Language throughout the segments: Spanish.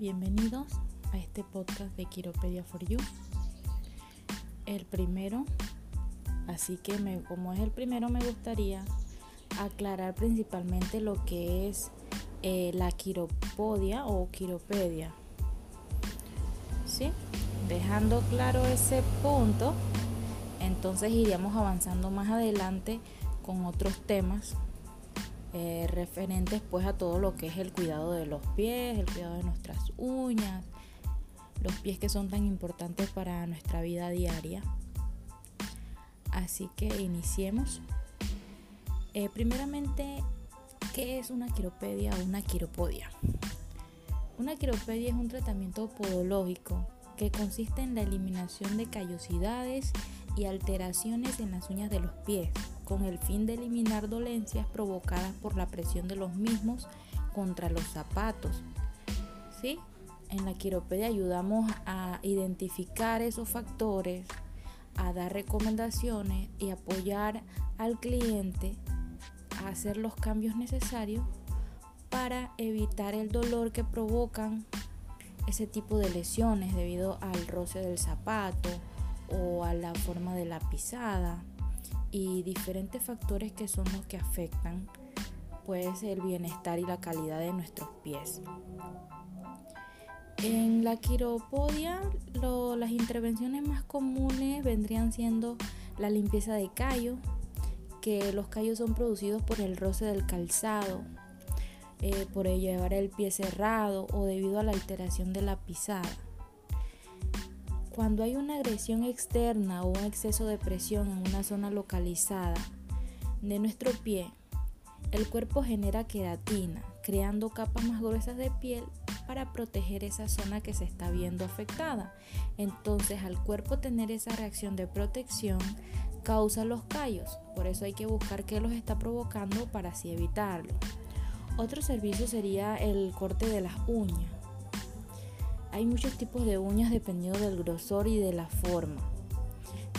bienvenidos a este podcast de Quiropedia for You. El primero, así que me, como es el primero me gustaría aclarar principalmente lo que es eh, la quiropodia o quiropedia. ¿Sí? Dejando claro ese punto, entonces iríamos avanzando más adelante con otros temas eh, referentes pues a todo lo que es el cuidado de los pies, el cuidado de nuestras uñas, los pies que son tan importantes para nuestra vida diaria. Así que iniciemos. Eh, primeramente, ¿qué es una quiropedia o una quiropodia? Una quiropedia es un tratamiento podológico que consiste en la eliminación de callosidades y alteraciones en las uñas de los pies con el fin de eliminar dolencias provocadas por la presión de los mismos contra los zapatos. ¿Sí? En la quiropedia ayudamos a identificar esos factores, a dar recomendaciones y apoyar al cliente a hacer los cambios necesarios para evitar el dolor que provocan ese tipo de lesiones debido al roce del zapato o a la forma de la pisada y diferentes factores que son los que afectan pues el bienestar y la calidad de nuestros pies. En la quiropodia las intervenciones más comunes vendrían siendo la limpieza de callo, que los callos son producidos por el roce del calzado, eh, por llevar el pie cerrado o debido a la alteración de la pisada. Cuando hay una agresión externa o un exceso de presión en una zona localizada de nuestro pie, el cuerpo genera queratina, creando capas más gruesas de piel para proteger esa zona que se está viendo afectada. Entonces, al cuerpo tener esa reacción de protección, causa los callos. Por eso hay que buscar qué los está provocando para así evitarlo. Otro servicio sería el corte de las uñas. Hay muchos tipos de uñas dependiendo del grosor y de la forma.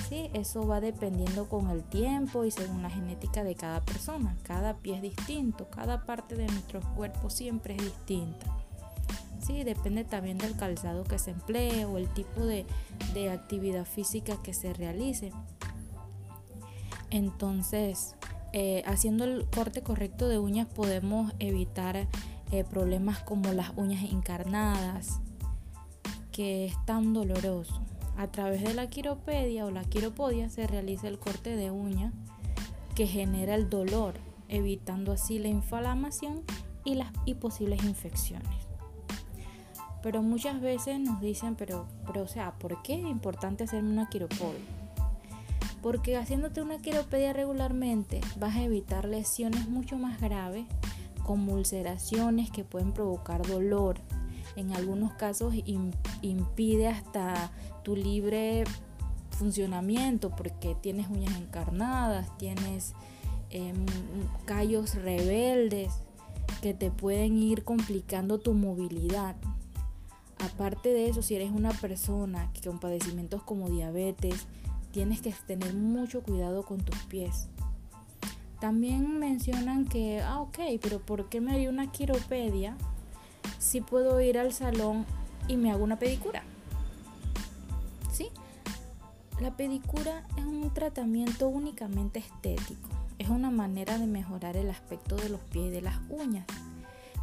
Sí, eso va dependiendo con el tiempo y según la genética de cada persona. Cada pie es distinto, cada parte de nuestro cuerpo siempre es distinta. Sí, depende también del calzado que se emplee o el tipo de, actividad física que se realice. Entonces, eh, haciendo el corte correcto de uñas podemos evitar eh, problemas como las uñas encarnadas, que es tan doloroso. A través de la quiropedia o la quiropodia se realiza el corte de uña que genera el dolor, evitando así la inflamación y las y posibles infecciones. Pero muchas veces nos dicen, pero, pero o sea, ¿por qué es importante hacerme una quiropodia? Porque haciéndote una quiropedia regularmente vas a evitar lesiones mucho más graves como ulceraciones que pueden provocar dolor, en algunos casos impide hasta tu libre funcionamiento porque tienes uñas encarnadas, tienes em, callos rebeldes que te pueden ir complicando tu movilidad. Aparte de eso, si eres una persona que con padecimientos como diabetes, tienes que tener mucho cuidado con tus pies. También mencionan que, ah, ok, pero ¿por qué me haría una quiropedia si puedo ir al salón y me hago una pedicura. ¿Sí? La pedicura es un tratamiento únicamente estético. Es una manera de mejorar el aspecto de los pies y de las uñas.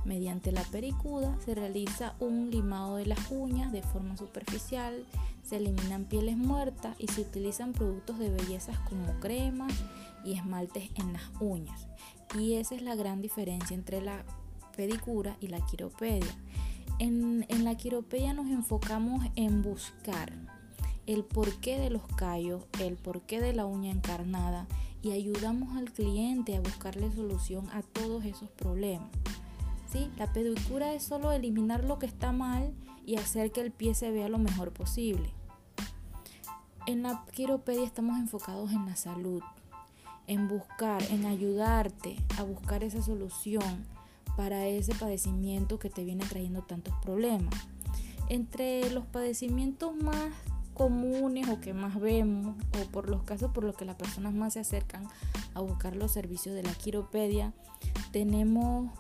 Mediante la pedicura se realiza un limado de las uñas de forma superficial, se eliminan pieles muertas y se utilizan productos de bellezas como cremas y esmaltes en las uñas. Y esa es la gran diferencia entre la pedicura y la quiropedia. En, la quiropedia nos enfocamos en buscar el porqué de los callos, el porqué de la uña encarnada y ayudamos al cliente a buscarle solución a todos esos problemas. ¿Sí? La pedicura es solo eliminar lo que está mal y hacer que el pie se vea lo mejor posible. En la quiropedia estamos enfocados en la salud, en buscar, en ayudarte a buscar esa solución para ese padecimiento que te viene trayendo tantos problemas. Entre los padecimientos más comunes o que más vemos o por los casos por los que las personas más se acercan a buscar los servicios de la quiropedia tenemos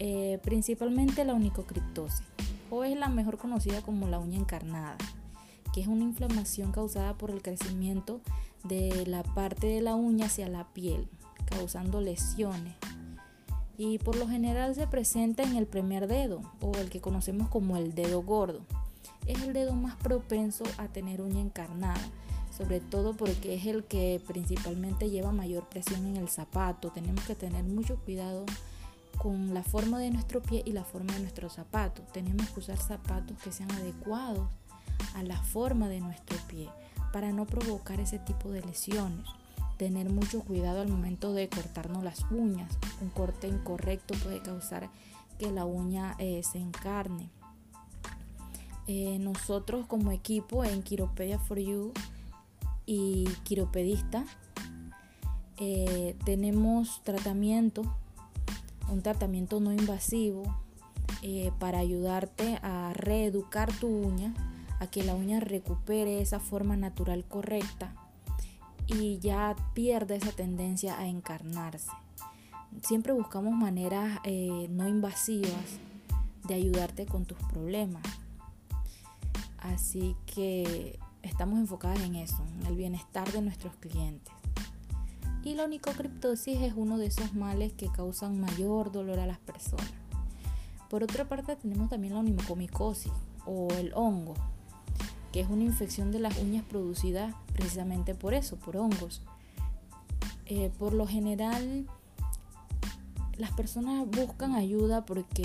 eh, principalmente la onicocriptosis o es la mejor conocida como la uña encarnada, que es una inflamación causada por el crecimiento de la parte de la uña hacia la piel, causando lesiones. Y por lo general se presenta en el primer dedo, o el que conocemos como el dedo gordo. Es el dedo más propenso a tener uña encarnada, sobre todo porque es el que principalmente lleva mayor presión en el zapato. Tenemos que tener mucho cuidado con la forma de nuestro pie y la forma de nuestro zapato. Tenemos que usar zapatos que sean adecuados a la forma de nuestro pie para no provocar ese tipo de lesiones. Tener mucho cuidado al momento de cortarnos las uñas. Un corte incorrecto puede causar que la uña eh, se encarne. Eh, nosotros como equipo en Quiropedia for You y quiropedista. Eh, tenemos tratamiento, un tratamiento no invasivo para ayudarte a reeducar tu uña, a que la uña recupere esa forma natural correcta y ya pierda esa tendencia a encarnarse. Siempre buscamos maneras eh, no invasivas de ayudarte con tus problemas. Así que estamos enfocadas en eso, en el bienestar de nuestros clientes. Y la onicocriptosis es uno de esos males que causan mayor dolor a las personas. Por otra parte tenemos también la onicomicosis o el hongo, que es una infección de las uñas producida precisamente por eso, por hongos. Eh, por lo general, las personas buscan ayuda porque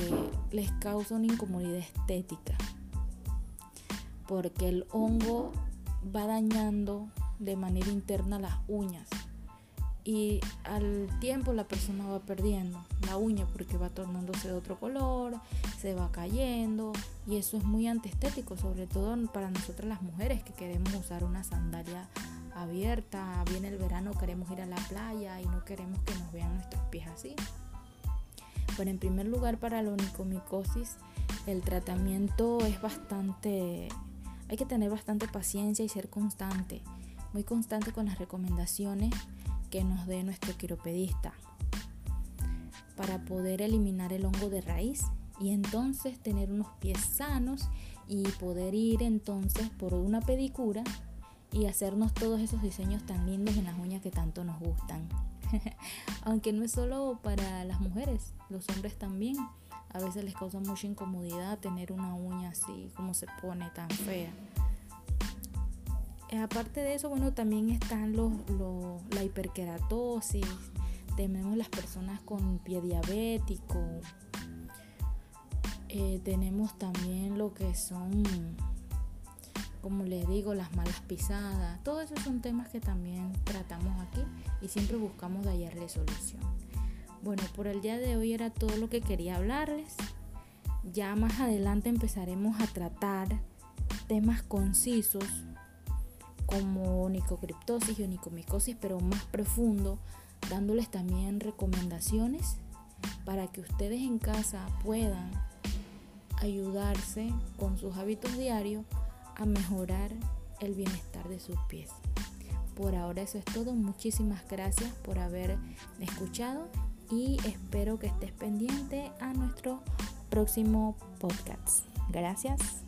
les causa una incomodidad estética, porque el hongo va dañando de manera interna las uñas y al tiempo la persona va perdiendo la uña porque va tornándose de otro color, se va cayendo y eso es muy antiestético, sobre todo para nosotras las mujeres que queremos usar una sandalia abierta, viene el verano, queremos ir a la playa y no queremos que nos vean nuestros pies así. Bueno, en primer lugar para la onicomicosis el tratamiento es bastante hay que tener bastante paciencia y ser constante, muy constante con las recomendaciones que nos dé nuestro quiropedista para poder eliminar el hongo de raíz y entonces tener unos pies sanos y poder ir entonces por una pedicura y hacernos todos esos diseños tan lindos en las uñas que tanto nos gustan. Aunque no es solo para las mujeres, los hombres también a veces les causa mucha incomodidad tener una uña así como se pone tan fea. Eh, aparte de eso, bueno, también están los, la hiperkeratosis, tenemos las personas con pie diabético, eh, tenemos también lo que son, como les digo, las malas pisadas. Todos esos son temas que también tratamos aquí y siempre buscamos hallarle solución. Bueno, por el día de hoy era todo lo que quería hablarles. Ya más adelante empezaremos a tratar temas concisos como onicocriptosis y onicomicosis, pero más profundo, dándoles también recomendaciones para que ustedes en casa puedan ayudarse con sus hábitos diarios a mejorar el bienestar de sus pies. Por ahora eso es todo. Muchísimas gracias por haber escuchado y espero que estés pendiente a nuestro próximo podcast. Gracias.